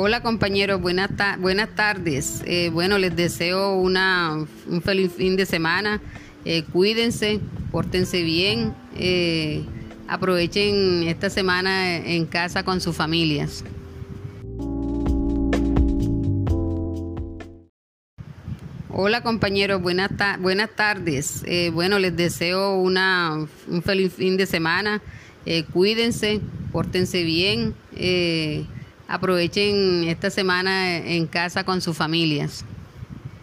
Hola compañeros, buenas, buenas tardes. Eh, bueno, les deseo una, un feliz fin de semana. Eh, cuídense, pórtense bien, eh, aprovechen esta semana en casa con sus familias. Hola compañeros, buenas, buenas tardes. bueno, les deseo una, un feliz fin de semana. cuídense, pórtense bien aprovechen esta semana en casa con sus familias.